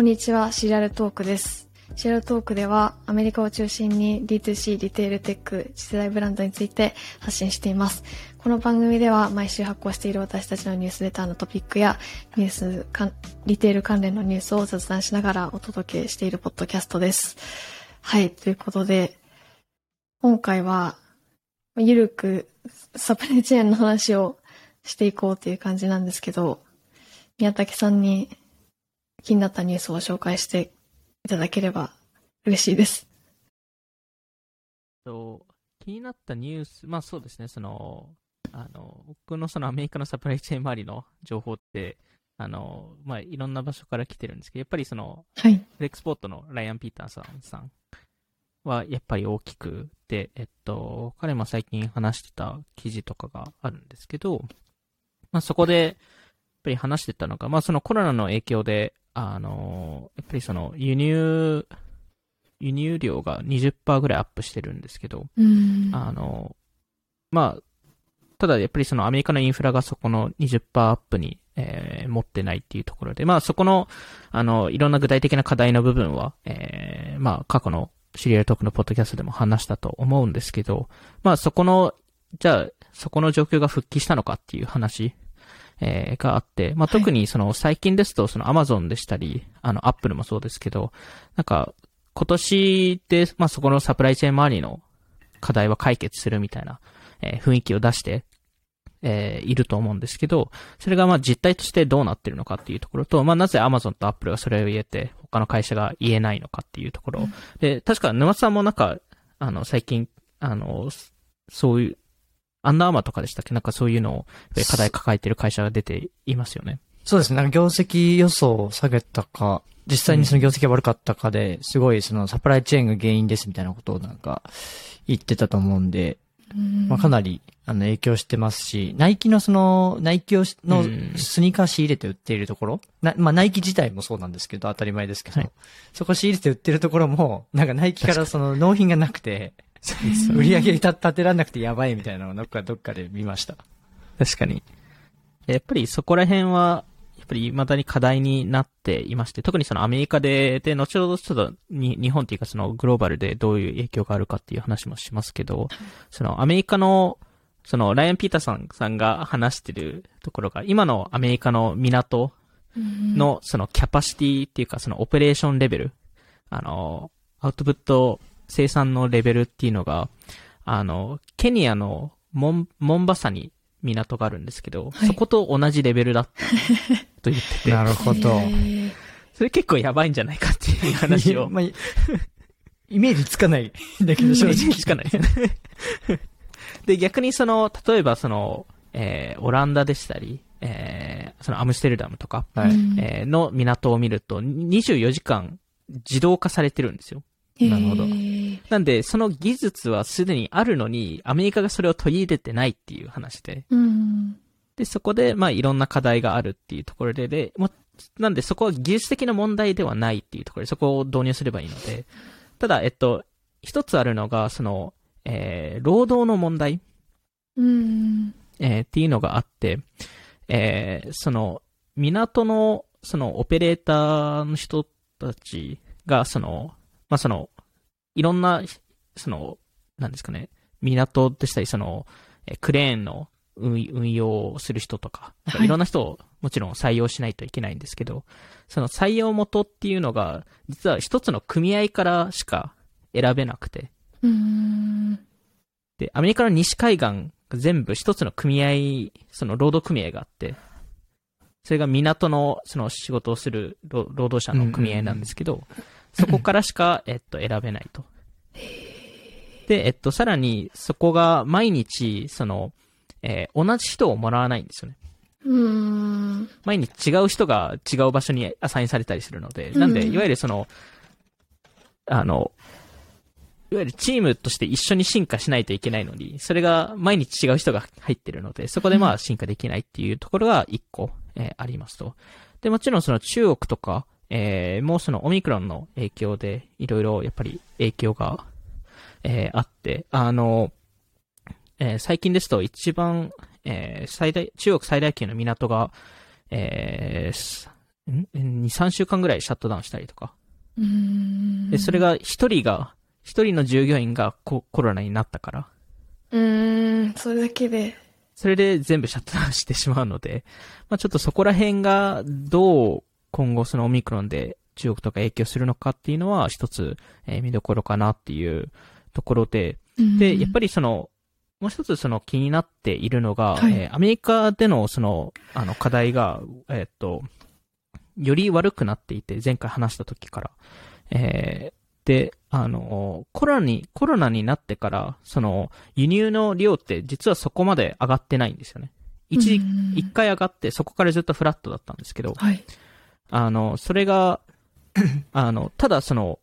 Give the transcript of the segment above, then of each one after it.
こんにちは、シリアルトークです。シリアルトークではアメリカを中心に D2C、リテールテック、次世代ブランドについて発信しています。この番組では毎週発行している私たちのニュースレターのトピックやニュースか、リテール関連のニュースを雑談しながらお届けしているポッドキャストです。はい、ということで、今回はゆるくサプライチェーンの話をしていこうという感じなんですけど、宮武さんに気になったニュースを紹介していただければ嬉しいです。と気になったニュース、まあそうですね、その、あの、僕のそのアメリカのサプライチェーン周りの情報って、あの、まあいろんな場所から来てるんですけど、やっぱりその、はい。フレックスポートのライアン・ピーターさんさんはやっぱり大きくて、えっと、彼も最近話してた記事とかがあるんですけど、まあそこで、やっぱり話してたのが、まあそのコロナの影響で、あの、やっぱりその輸入、輸入量が20%ぐらいアップしてるんですけど、うん。あの、まあ、ただやっぱりそのアメリカのインフラがそこの20%アップに、えー持ってないっていうところで、まあそこの、あの、いろんな具体的な課題の部分は、えーまあ過去のシリアルトークのポッドキャストでも話したと思うんですけど、まあそこの、じゃあ、そこの状況が復帰したのかっていう話、えーがあって、まあ特にその最近ですと、そのアマゾンでしたり、あのアップルもそうですけど、なんか、今年で、まあそこのサプライチェーン周りの課題は解決するみたいな、えー雰囲気を出して、えーいると思うんですけど、それがまあ実態としてどうなってるのかっていうところと、まあなぜ Amazon と Apple がそれを言えて、他の会社が言えないのかっていうところ。で、確か沼津さんもなんか、あの、最近、あの、そそういう、アンダーマーとかでしたっけ？なんかそういうのをえ課題抱えてる会社が出ていますよね。そうですね。なんか業績予想を下げたか、実際にその業績が悪かったかで、すごいそのサプライチェーンが原因ですみたいなことをなんか言ってたと思うんで、まあかなりあの影響してますし、ナイキのその、ナイキをしのうん。スニーカー仕入れて売っているところ、なまあナイキ自体もそうなんですけど、当たり前ですけど、はい。そこ仕入れて売ってるところも、なんかナイキからその納品がなくて、売り上げ立立てらんなくてやばいみたいなのをどっかどっかで見ました。確かに。やっぱりそこら辺は、やっぱり未だに課題になっていまして、特にそのアメリカで、で、後ほどちょっとに日本っていうかそのグローバルでどういう影響があるかっていう話もしますけど、そのアメリカの、そのライアン・ピーターさんさんが話してるところが、今のアメリカの港のそのキャパシティっていうかそのオペレーションレベル、あの、アウトプット生産のレベルっていうのが、あの、ケニアのモン、モンバサに港があるんですけど、はいそこと同じレベルだったと言ってて、なるほど。それ結構やばいんじゃないかっていう話を。まあ、イメージつかないんだけど、正直。つかないですね。で、逆にその、例えばその、えー、オランダでしたり、えー、そのアムステルダムとか、はい。うんえーの港を見ると、24時間自動化されてるんですよ。なるほどなんで、その技術はすでにあるのに、アメリカがそれを取り入れてないっていう話で。うん。で、そこで、まあ、いろんな課題があるっていうところで、で、もなんで、そこは技術的な問題ではないっていうところで、そこを導入すればいいので、ただ、えっと、一つあるのが、その、えー、労働の問題、うん。えーっていうのがあって、えーその、港の、その、オペレーターの人たちが、その、まあ、その、いろんな、その、なんですかね、港でしたり、その、えークレーンの運運用をする人とか、はいいろんな人をもちろん採用しないといけないんですけど、その採用元っていうのが、実は一つの組合からしか選べなくて、うん。で、アメリカの西海岸が全部一つの組合、その労働組合があって、それが港のその仕事をする労労働者の組合なんですけど、そこからしか、えっと、選べないと。で、えっと、さらに、そこが毎日、その、えー同じ人をもらわないんですよね。うん。毎日違う人が違う場所にアサインされたりするので、なんで、うんいわゆるその、あの、いわゆるチームとして一緒に進化しないといけないのに、それが毎日違う人が入ってるので、そこでまあ進化できないっていうところが一個、えーありますと。で、もちろんその中国とか、えーもうそのオミクロンの影響で、いろいろやっぱり影響が、えーあって、あの、えー最近ですと一番、えー最大、中国最大級の港が、えーすん ?2、3週間ぐらいシャットダウンしたりとか。うーん。で、それが一人が、一人の従業員がココロナになったから、うーん、それだけで。それで全部シャットダウンしてしまうので、まあちょっとそこら辺がどう今後そのオミクロンで中国とか影響するのかっていうのは一つ、えー見どころかなっていうところで、で、やっぱりその、もう一つその気になっているのが、はいえーアメリカでのその、あの課題が、えーっと、より悪くなっていて、前回話した時から。えーで、あの、コロナに、コロナになってから、その、輸入の量って実はそこまで上がってないんですよね。一一回上がって、そこからずっとフラットだったんですけど、はい。あの、それが、あの、ただその、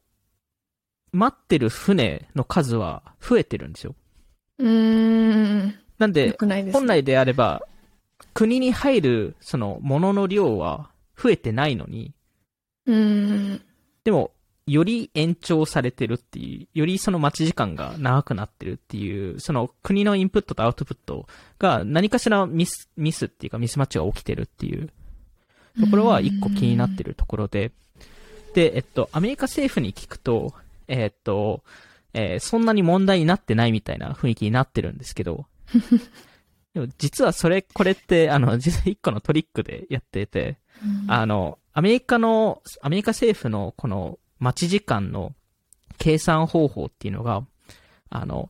待ってる船の数は増えてるんですよ。うーん。よなんで、ですね。本来であれば、国に入る、その、物の量は増えてないのに、うーん。でも、より延長されてるっていう、よりその待ち時間が長くなってるっていう、その国のインプットとアウトプットが何かしらミス、ミスっていうかミスマッチが起きてるっていうところは一個気になってるところで、で、えっと、アメリカ政府に聞くと、えっと、えーそんなに問題になってないみたいな雰囲気になってるんですけど、でも実はそれ、これって、あの、実は一個のトリックでやってて、あの、アメリカの、アメリカ政府のこの待ち時間の計算方法っていうのが、あの、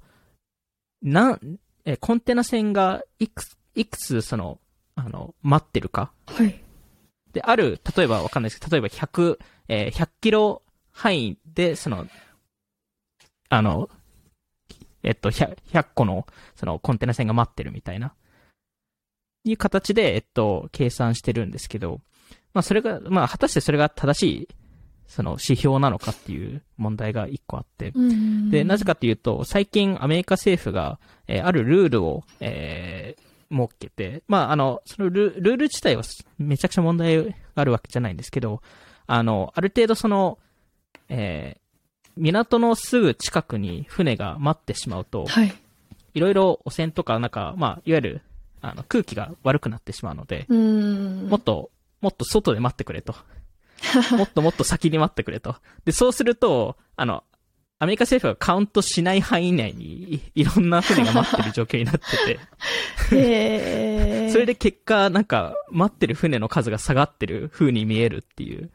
なん、え、コンテナ船がいくつ、いくつその、あの、待ってるか。はい。で、ある、例えばわかんないですけど、例えば100、えー100キロ範囲で、その、あの、えっと、100, 100個の、その、コンテナ船が待ってるみたいな、いう形で、えっと、計算してるんですけど、まあ、それが、まあ、果たしてそれが正しい、その、指標なのかっていう問題が一個あって、うん。で、なぜかっていうと、最近アメリカ政府が、えーあるルールを、えー設けて、まあ、あの、そのルルール自体はめちゃくちゃ問題があるわけじゃないんですけど、あの、ある程度その、えー港のすぐ近くに船が待ってしまうと、はい。いろいろ汚染とか、なんか、まあ、いわゆる、あの、空気が悪くなってしまうので、うーん。もっと、もっと外で待ってくれと。もっともっと先に待ってくれと。で、そうすると、あの、アメリカ政府がカウントしない範囲内にい いろんな船が待ってる状況になってへて、それで結果、なんか、待ってる船の数が下がってる風に見えるっていう。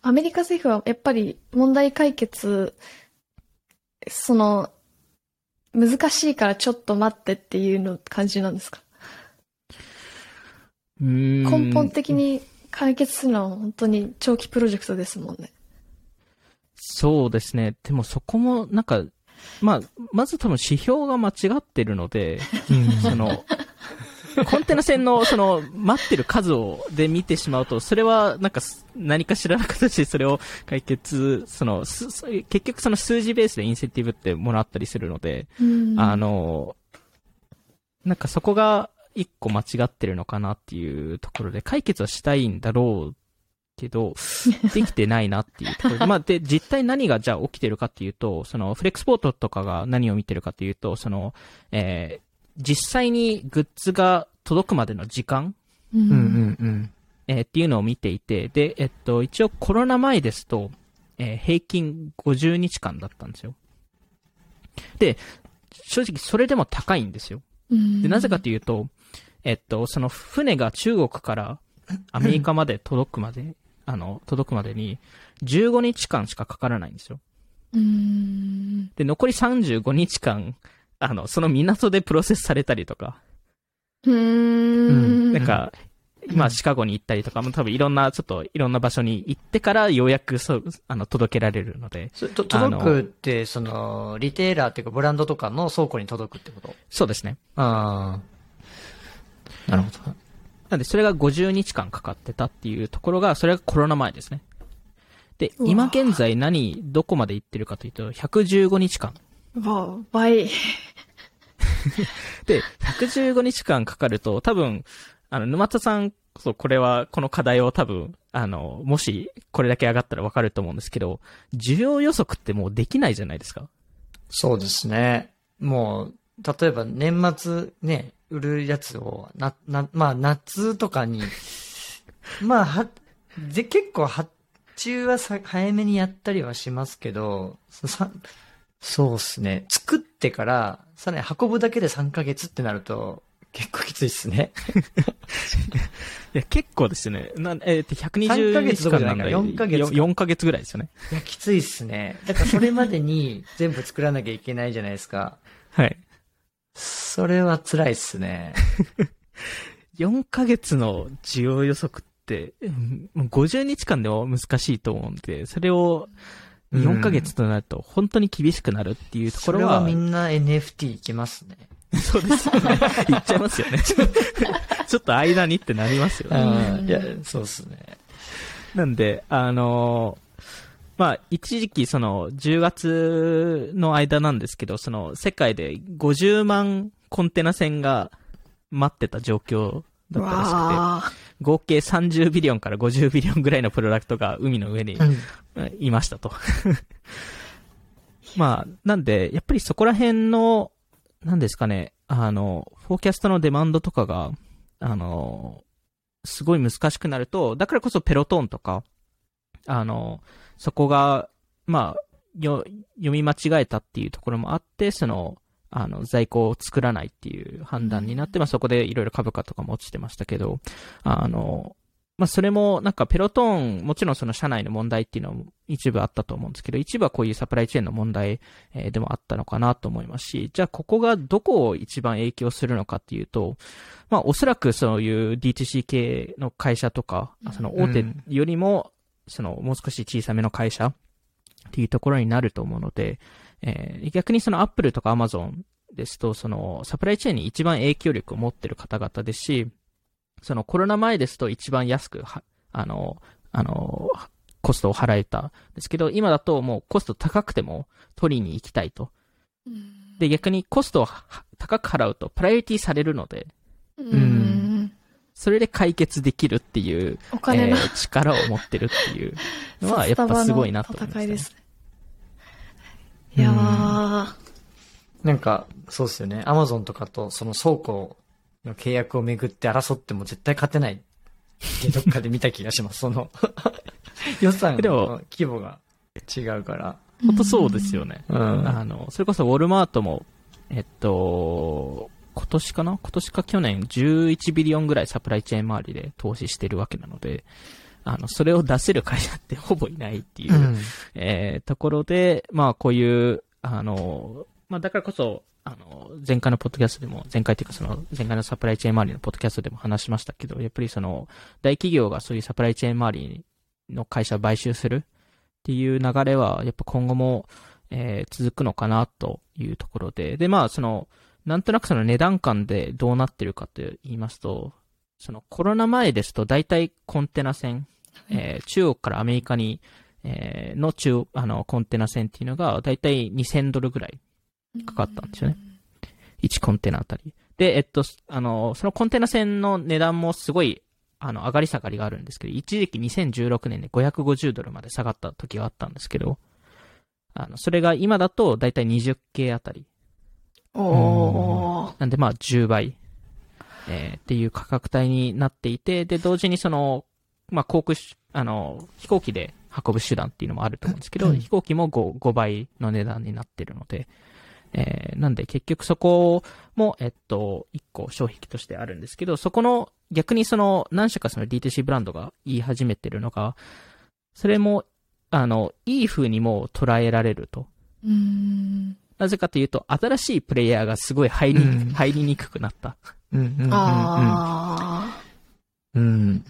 アメリカ政府はやっぱり問題解決、その、難しいからちょっと待ってっていうの感じなんですか？根本的に解決するのは本当に長期プロジェクトですもんね。そうですね。でもそこも、なんか、まあ、まず多分指標が間違ってるので、その、コンテナ船の、その、待ってる数を、で見てしまうと、それは、なんかす、何かしらの形でそれを解決、その、結局その数字ベースでインセンティブってもらったりするので、うんあの、なんかそこが一個間違ってるのかなっていうところで、解決はしたいんだろうけど、できてないなっていうところで。まあ、で、実際何がじゃあ起きてるかっていうと、その、フレックスポートとかが何を見てるかっていうと、その、えー実際にグッズが届くまでの時間、ううんうんんうん。えーっていうのを見ていて、で、えっと、一応コロナ前ですと、えー平均50日間だったんですよ。で、正直それでも高いんですよ。うんで、なぜかというと、えっと、その船が中国からアメリカまで届くまで、あの、届くまでに15日間しかかからないんですよ。うん。で、残り35日間、あの、その港でプロセスされたりとか、うーん。なんか、今シカゴに行ったりとかも多分いろんな、ちょっといろんな場所に行ってからようやくそう、あの、届けられるので、そと届くって、その、リテーラーっていうかブランドとかの倉庫に届くってこと？そうですね。ああ。なるほど。なんで、それが50日間かかってたっていうところが、それがコロナ前ですね。で、今現在何、どこまで行ってるかというと、115日間。わあ、倍。で、115日間かかると、多分、あの、沼田さんこそ、これは、この課題を多分、あの、もし、これだけ上がったらわかると思うんですけど、需要予測ってもうできないじゃないですか。そうですね。もう、例えば年末ね、売るやつを、な、な、まあ夏とかに、まあは、で、結構発注はさ早めにやったりはしますけど、さそうっすね。作ってから、さらに運ぶだけで3ヶ月ってなると、結構きついっすね。いや、結構ですよね。なえー、と、3ヶ120月日間なんで、どころじゃないから4ヶ月か4ヶ月ぐらいですよね。いや、きついっすね。だからそれまでに全部作らなきゃいけないじゃないですか。はい。それは辛いっすね。4ヶ月の需要予測って、うんもう50日間でも難しいと思うんで、それを4ヶ月となると本当に厳しくなるっていうところは、それはみんな NFT いきますね。そうですよね。言っちゃいますよね。ちょっと間にってなりますよね。うんいや、そうっすね。なんで、あのーまあ、一時期、その、10月の間なんですけど、その、世界で50万コンテナ船が待ってた状況だったらしくて、合計30 billion から50 billion ぐらいのプロダクトが海の上にうん。いましたと。まあ、なんで、やっぱりそこら辺の、なんですかね、あの、 forecast の demand とかが、あの、すごい難しくなると、だからこそ Peloton とか、あの、そこが、まあ、よ、読み間違えたっていうところもあって、その、あの、在庫を作らないっていう判断になって、まあそこでいろいろ株価とかも落ちてましたけど、あの、まあそれもなんかペロトーン、もちろんその社内の問題っていうのも一部あったと思うんですけど、一部はこういうサプライチェーンの問題、えーでもあったのかなと思いますし、じゃあここがどこを一番影響するのかっていうと、まあおそらくそういう D2C 系の会社とか、その大手よりも、そのもう少し小さめの会社っていうところになると思うので、えー逆にその Apple とか Amazon ですと、そのサプライチェーンに一番影響力を持ってる方々ですし、そのコロナ前ですと一番安くは、あの、あの、コストを払えたんですけど、今だともうコスト高くても取りに行きたいと。で、逆にコストをは高く払うとプライオリティされるので、うん。それで解決できるっていう、お金のえー力を持ってるっていうのは やっぱすごいなと思います、戦いですね。いやー。なんか、そうっすよね。アマゾンとかとその倉庫の契約をめぐって争っても絶対勝てないってどっかで見た気がします。その、予算でもの規模が違うから。本当そうですよね。うん。あの、それこそウォルマートも、えっと、今年かな？今年か去年？11ビリオンぐらいサプライチェーン周りで投資してるわけなので、あの、それを出せる会社ってほぼいないっていう、うん。えーところで、まあこういう、あの、まあだからこそ、あの、前回のポッドキャストでも、前回というかその、前回のサプライチェーン周りのポッドキャストでも話しましたけど、やっぱりその、大企業がそういうサプライチェーン周りの会社を買収するっていう流れは、やっぱ今後も、えー続くのかなというところで、で、まあその、なんとなくその値段感でどうなってるかと言いますと、そのコロナ前ですと大体コンテナ船、えー中国からアメリカに、えーの中、あの、コンテナ船っていうのが大体2000ドルぐらいかかったんですよね。1コンテナあたり。で、えっと、あの、そのコンテナ船の値段もすごい、あの、上がり下がりがあるんですけど、一時期2016年で550ドルまで下がった時があったんですけど、あの、それが今だと大体20系あたり。なんでまあ10倍、えーっていう価格帯になっていて、で、同時にその、まあ航空し、あの、飛行機で運ぶ手段っていうのもあると思うんですけど、うん飛行機も 5, 5倍の値段になってるので、えーなんで結局そこも、えっと、一個障壁としてあるんですけど、そこの、逆にその、何社かその D2C ブランドが言い始めてるのが、それも、あの、いい風にも捉えられると。うん。なぜかというと、新しいプレイヤーがすごい入り、うん入りにくくなった。うんうんうんうんあうん。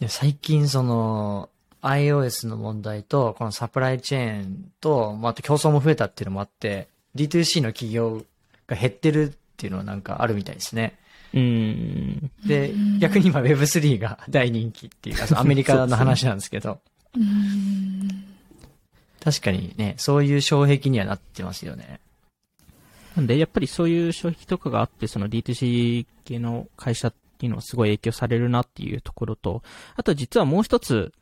いや最近その、iOS の問題と、このサプライチェーンと、まあ、あと競争も増えたっていうのもあって、D2C の企業が減ってるっていうのはなんかあるみたいですね。うーん。でうん、逆に今 Web3 が大人気っていうか、そのアメリカの話なんですけど、ー。うん。確かにね、そういう障壁にはなってますよね。なんで、やっぱりそういう障壁とかがあって、その D2C 系の会社っていうのはすごい影響されるなっていうところと、あと実はもう一つ、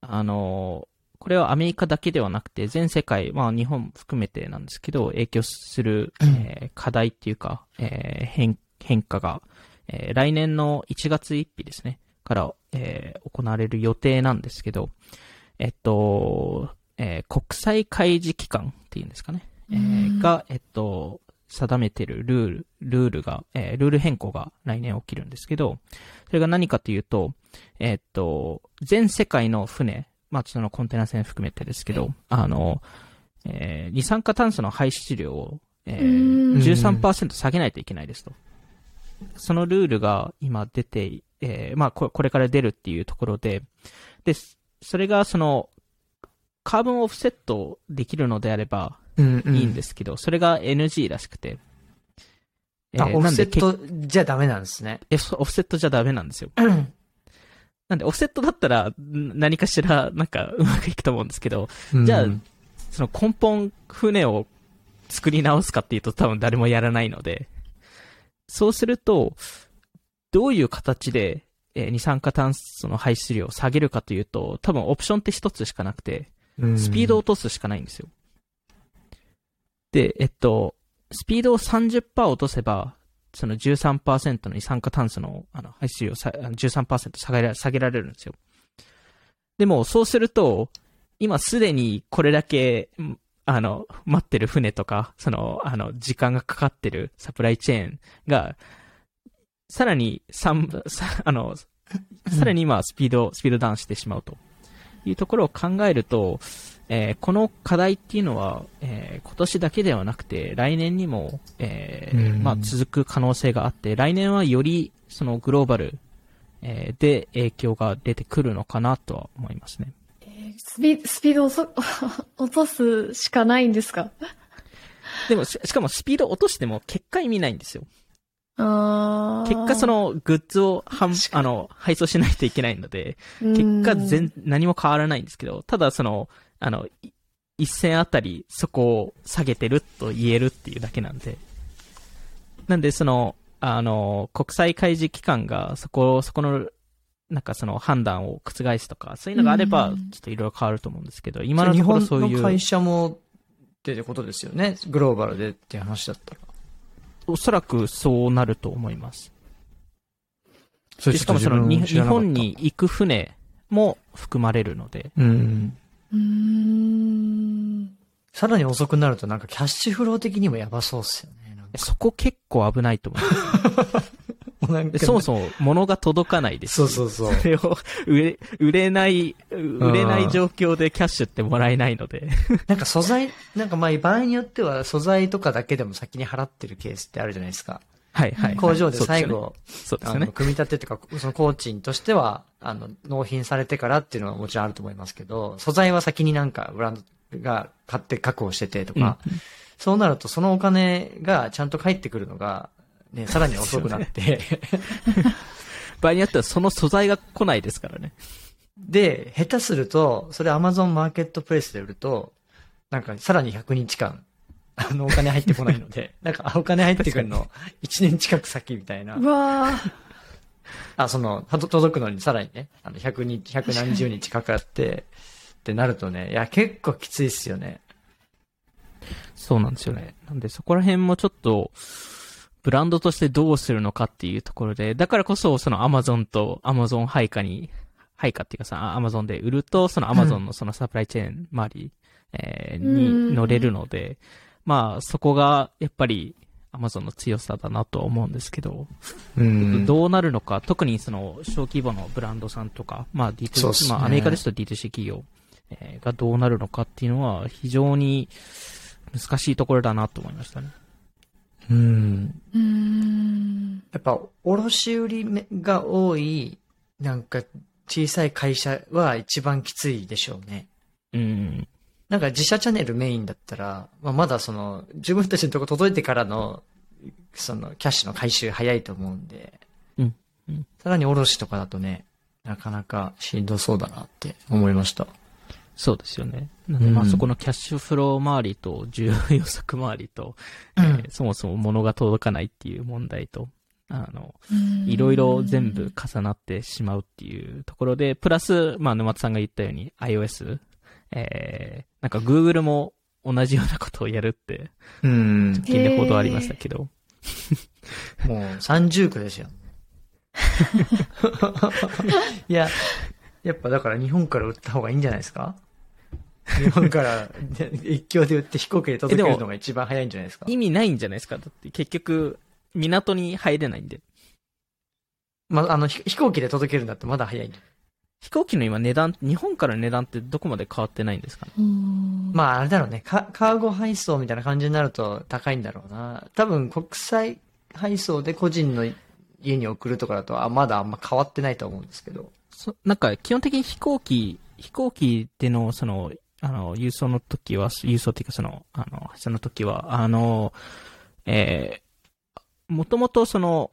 あの、これはアメリカだけではなくて、全世界、まあ日本含めてなんですけど、影響する、えー課題っていうか、えー変、変化が、えー来年の1月1日ですね。から、えー行われる予定なんですけど、えっと、えー国際開示機関っていうんですかね。えーうんが、えっと、定めてるルール、ルールが、えールール変更が来年起きるんですけど、それが何かというと、えっと、全世界の船、まあ、そのコンテナ船含めてですけど、あの、えー二酸化炭素の排出量を、えーうん13%下げないといけないですと。そのルールが今出て、えーまあこ、これから出るっていうところで、で、それがその、カーボンオフセットできるのであればうんうんいいんですけど、それが NG らしくて。えあ、ーオフセットじゃダメなんですね。けえオフセットじゃダメなんですよ。なんで、オフセットだったら、ん何かしら、なんか、うまくいくと思うんですけど、じゃあうんその根本船を作り直すかっていうと多分誰もやらないので、そうすると、どういう形で、えー二酸化炭素の排出量を下げるかというと、多分オプションって一つしかなくて、スピードを落とすしかないんですよ。で、えっと、スピードを30%落とせば、その13%の二酸化炭素のあの排出量をさ13%下げら下げられるんですよ。でも、そうすると、今すでにこれだけ、あの、待ってる船とか、その、あの、時間がかかってるサプライチェーンが、さらに三さあの、さらに今スピード、スピードダウンしてしまうというところを考えると、えーこの課題っていうのは、えー今年だけではなくて、来年にも、えーうんまあ、続く可能性があって、来年はよりそのグローバル、えーで影響が出てくるのかなとは思いますね。スピスピードをそ 落とすしかないんですか？でもし、しかもスピード落としても結果意味ないんですよ。結果そ、のグッズをはんあの配送しないといけないので、結果全、何も変わらないんですけど、ただその、あの、い一銭あたりそこを下げてると言えるっていうだけなんで。なんでその、あの、国際開示機関がそこ、そこの、なんかその判断を覆すとか、そういうのがあれば、うんちょっといろいろ変わると思うんですけど、今のところそういう、日本の会社もってことですよね？グローバルでっていう話だったら。おそらくそうなると思います。そでしかもそのに日本に行く船も含まれるので、うん。ん。さらに遅くなるとなんかキャッシュフロー的にもやばそうっすよね。そこ結構危ないと思う。なんかでそもそも物が届かないですしそうそうそう。それを売れ、売れない、売れない状況でキャッシュってもらえないので。なんか素材、なんかまあ場合によっては素材とかだけでも先に払ってるケースってあるじゃないですか。はいはい、はい。工場で。最後、そうですよね。組み立てっていうか、その工賃としては、あの、納品されてからっていうのはもちろんあると思いますけど、素材は先になんかブランドが買って確保しててとか、そうなるとそのお金がちゃんと返ってくるのが、ね、さらに遅くなって、場合によってはその素材が来ないですからね。で、下手すると、それ Amazon マーケットプレイスで売ると、なんかさらに100日間、あの、お金入ってこないので、なんか、あお金入ってくるの1年近く先みたいなう。わーあ、その、届くのにさらにね、あの、100日、100何十日かかって、ってなるとね、いや、結構きついっすよね。そうなんですよね。なんでそこら辺もちょっと、ブランドとしてどうするのかっていうところで、だからこそその Amazon と Amazon 配下に、配下っていうかさ、Amazon で売ると、その Amazon のそのサプライチェーン周り、えーうん。に乗れるので、まあそこがやっぱり Amazon の強さだなとは思うんですけど、うん。どうなるのか、特にその小規模のブランドさんとか、まあそうっ D2C、すね。まあアメリカですと D2C 企業、えーがどうなるのかっていうのは非常に難しいところだなと思いましたね。うん。うーん。やっぱ、卸売りが多い、なんか、小さい会社は一番きついでしょうね。うん。なんか自社チャンネルメインだったら、まあ、まだその、自分たちのとこ届いてからの、その、キャッシュの回収早いと思うんで、うんうんさらに卸とかだとね、なかなかしんどそうだなって思いました。そうですよね。なんでまあうんそこのキャッシュフロー周りと需要予測周りと、うんえーそもそも物が届かないっていう問題と、あの、うんいろいろ全部重なってしまうっていうところで、プラス、まあ沼津さんが言ったように iOS、えー、なんか Google も同じようなことをやるって、うん。近で報道ありましたけど、もう30区ですよ。いや、やっぱだから日本から売った方がいいんじゃないですか？日本から一挙で売って飛行機で届けるのが一番早いんじゃないですか？意味ないんじゃないですか？だって結局、港に入れないんで。まあ、あの、飛行機で届けるんだってまだ早いん飛行機の今値段、日本からの値段ってどこまで変わってないんですかね？まああれだろうねカ。カーゴ配送みたいな感じになると高いんだろうな。多分国際配送で個人の家に送るとかだと、あ、まだあんま変わってないと思うんですけど。そなんか基本的に飛行機、飛行機でのその、あの、郵送の時は、郵送っていうかその、あの、その時は、あの、えー、もともとその、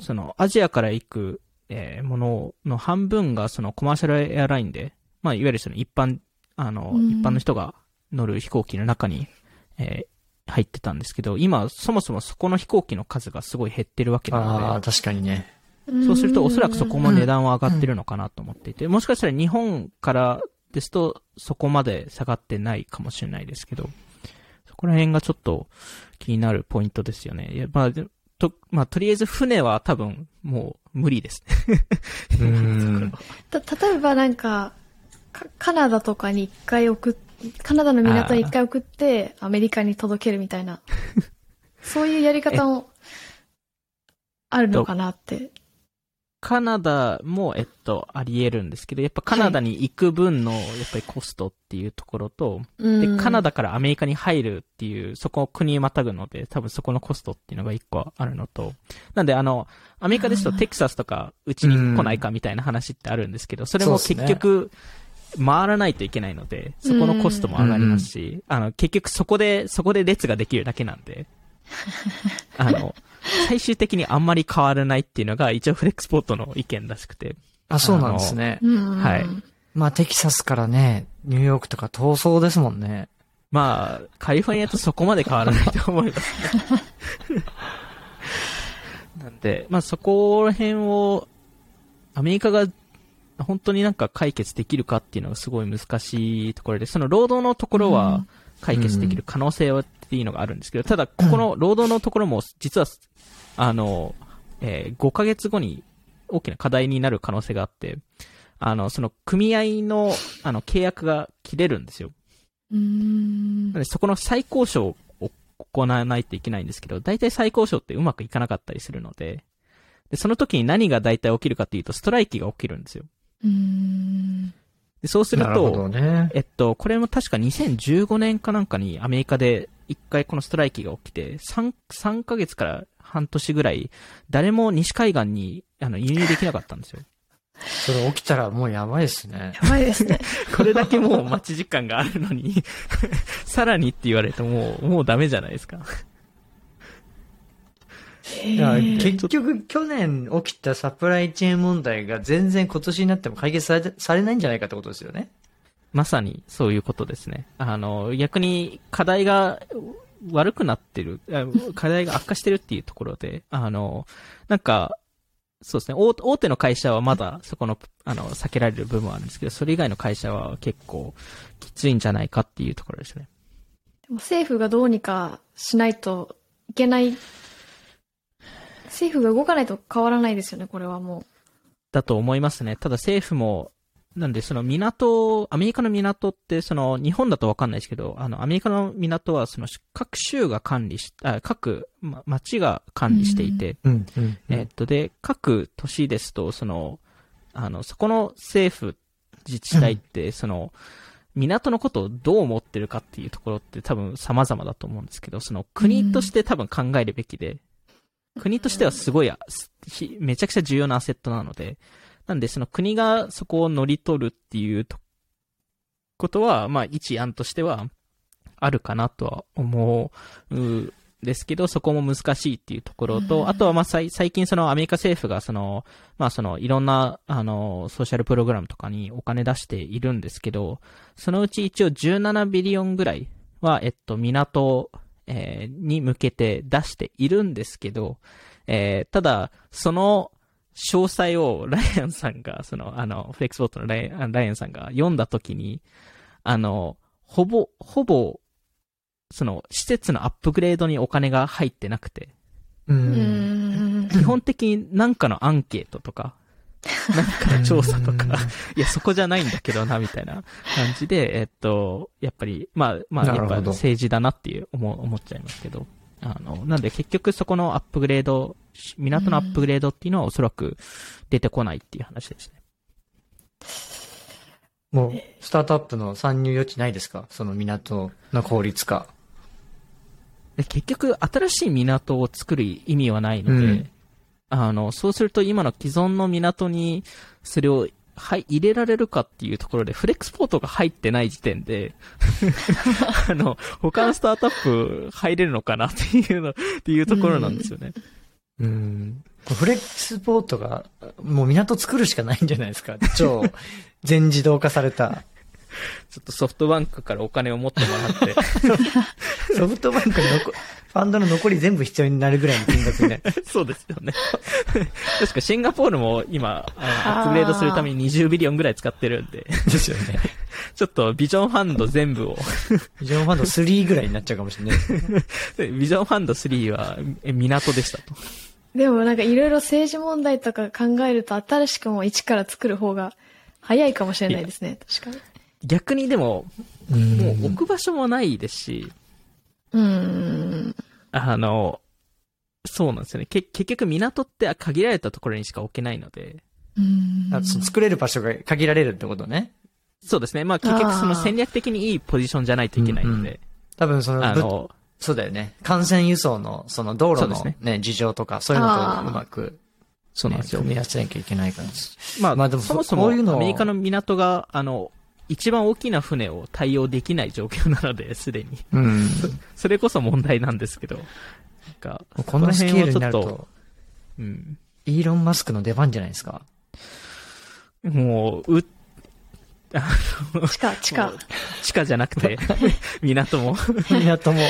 その、アジアから行く、えー、ものの半分がそのコマーシャルエアラインで、まあ、いわゆるその一般、あの、うん、一般の人が乗る飛行機の中に、えー、入ってたんですけど、今、そもそもそこの飛行機の数がすごい減ってるわけなので。ああ、確かにね。そうすると、おそらくそこも値段は上がってるのかなと思っていて、もしかしたら日本からですと、そこまで下がってないかもしれないですけど、そこら辺がちょっと気になるポイントですよね。いやまあ、と、まあ、とりあえず船は多分もう無理ですね た、例えばなんか、カナダとかに一回送っ、カナダの港に一回送って、アメリカに届けるみたいな、そういうやり方もあるのかなって。カナダも、えっと、あり得るんですけど、やっぱカナダに行く分の、やっぱりコストっていうところと、はい、で、カナダからアメリカに入るっていう、そこを国にまたぐので、多分そこのコストっていうのが一個あるのと、なんであの、アメリカですとテキサスとか、うちに来ないかみたいな話ってあるんですけど、それも結局、回らないといけないので、そこのコストも上がりますし、あの、結局そこで、そこで列ができるだけなんで、あの、最終的にあんまり変わらないっていうのが一応フレックスポートの意見らしくて。あ、そうなんですね。はい。まあテキサスからね、ニューヨークとか逃走ですもんね。まあ、カリフォルニアとそこまで変わらないと思います、ね。なんで、まあそこら辺を、アメリカが本当になんか解決できるかっていうのがすごい難しいところで、その労働のところは解決できる可能性はっていうのがあるんですけど、ただ、ここの労働のところも、実は、あの、えー、5ヶ月後に大きな課題になる可能性があって、あの、その組合の、あの、契約が切れるんですよ。うん。でそこの再交渉を行わないといけないんですけど、大体再交渉ってうまくいかなかったりするので、で、その時に何が大体起きるかっていうと、ストライキが起きるんですよ。うん。でそうすると、るね、えっと、これも確か2015年かなんかにアメリカで一回このストライキが起きて、3、3ヶ月から半年ぐらい、誰も西海岸にあの輸入できなかったんですよ。それ起きたらもうやばいですね。やばいですね。これだけもう待ち時間があるのに さらにって言われるともう、もうダメじゃないですかいや結局去年起きたサプライチェーン問題が全然今年になっても解決されされないんじゃないかってことですよね。まさにそういうことですね。あの、逆に課題が悪くなってる、課題が悪化してるっていうところで、あの、なんか、そうですね、大手の会社はまだそこの、あの、避けられる部分はあるんですけど、それ以外の会社は結構きついんじゃないかっていうところですね。でも政府がどうにかしないといけない、政府が動かないと変わらないですよね、これはもう。だと思いますね。ただ政府も、なんで、その港、アメリカの港って、その、日本だとわかんないですけど、あの、アメリカの港は、その、各州が管理し、あ各、ま、町が管理していて、うんうん、えっと、で、各都市ですと、その、あの、そこの政府、自治体って、その、港のことをどう思ってるかっていうところって多分様々だと思うんですけど、その国として多分考えるべきで、国としてはすごい、めちゃくちゃ重要なアセットなので、なんで、その国がそこを乗り取るっていうことは、まあ、一案としては、あるかなとは思うですけど、そこも難しいっていうところと、あとはまあ最近そのアメリカ政府がその、まあそのいろんなあのソーシャルプログラムとかにお金出しているんですけど、そのうち一応17ビリオンぐらいは、えっと、港、えー、に向けて出しているんですけど、えー、ただ、その詳細をライアンさんが、その、あの、フレックスボットのライアンライアンさんが読んだときに、あの、ほぼ、ほぼ、その、施設のアップグレードにお金が入ってなくて。うん。基本的になんかのアンケートとか、なんかの調査とか、いや、そこじゃないんだけどな、みたいな感じで、えっと、やっぱり、まあ、まあ、やっぱ政治だなっていう思思っちゃいますけど、あの、なんで結局そこのアップグレード、港のアップグレードっていうのはおそらく出てこないっていう話ですね。もう、スタートアップの参入余地ないですか？その港の効率化。結局、新しい港を作る意味はないので、うん、あの、そうすると今の既存の港にそれをはい、入れられるかっていうところで、フレックスポートが入ってない時点で あの、他のスタートアップ入れるのかなっていうの、っていうところなんですよね。うん。フレックスポートが、もう港作るしかないんじゃないですか。超、全自動化された。ちょっとソフトバンクからお金を持ってもらって。ソフトバンクのファンドの残り全部必要になるぐらいの金額ね。そうですよね。確かシンガポールも今、アップグレードするために20ビリオンぐらい使ってるんで。ですよね。ちょっとビジョンファンド全部を。ビジョンファンド3ぐらいになっちゃうかもしれない。ビジョンファンド3は港でしたと。でもなんかいろいろ政治問題とか考えると新しくも一から作る方が早いかもしれないですね。確かに。逆にでも、もう置く場所もないですし、うん。あの、そうなんですよね。け結局港って限られたところにしか置けないので。うん作れる場所が限られるってことね。そうですね。まあ結局その戦略的にいいポジションじゃないといけないので。うんうん、多分その、あの、そうだよね。幹線輸送のその道路のね、ね事情とか、そういうのとうまく、そうなんですよ。組み合わせなきゃいけないから。まあ、まあでもそもそもアメリカの港が、あの、一番大きな船を対応できない状況なので、すでに。うん。それこそ問題なんですけど。なんか、このスケールになると、うん。イーロン・マスクの出番じゃないですか。もう、う、地下、地下。地下じゃなくて、港も。港も。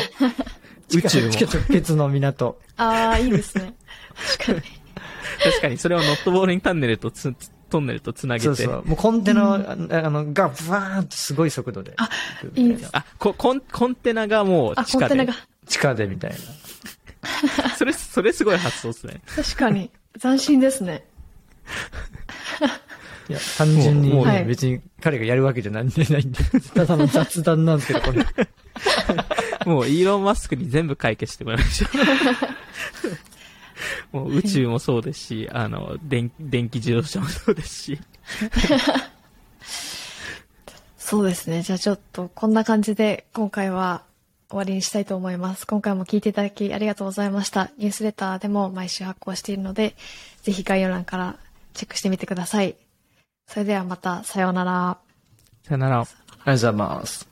宇宙も。地下直結の港。ああ、いいですね。確かに。確かに、それをノットボールインタンネルとつ、トンネルと繋げて。そうそう。もうコンテナ、うん、あの、が、ブワーンとすごい速度で。あ、いいです。あ、コン、コンテナがもう地下で。コンテナが。地下でみたいな。それ、それすごい発想ですね。確かに。斬新ですね。いや、単純に、ね、別に彼がやるわけじゃなんでないんで、ただの雑談なんですけど、これ。もうイーロン・マスクに全部解決してもらいましょう。もう宇宙もそうですし、あの、電電気自動車もそうですし。そうですね。じゃあちょっとこんな感じで今回は終わりにしたいと思います。今回も聞いていただきありがとうございました。ニュースレターでも毎週発行しているので、ぜひ概要欄からチェックしてみてください。それではまた、さようなら。さようなら。ありがとうございます。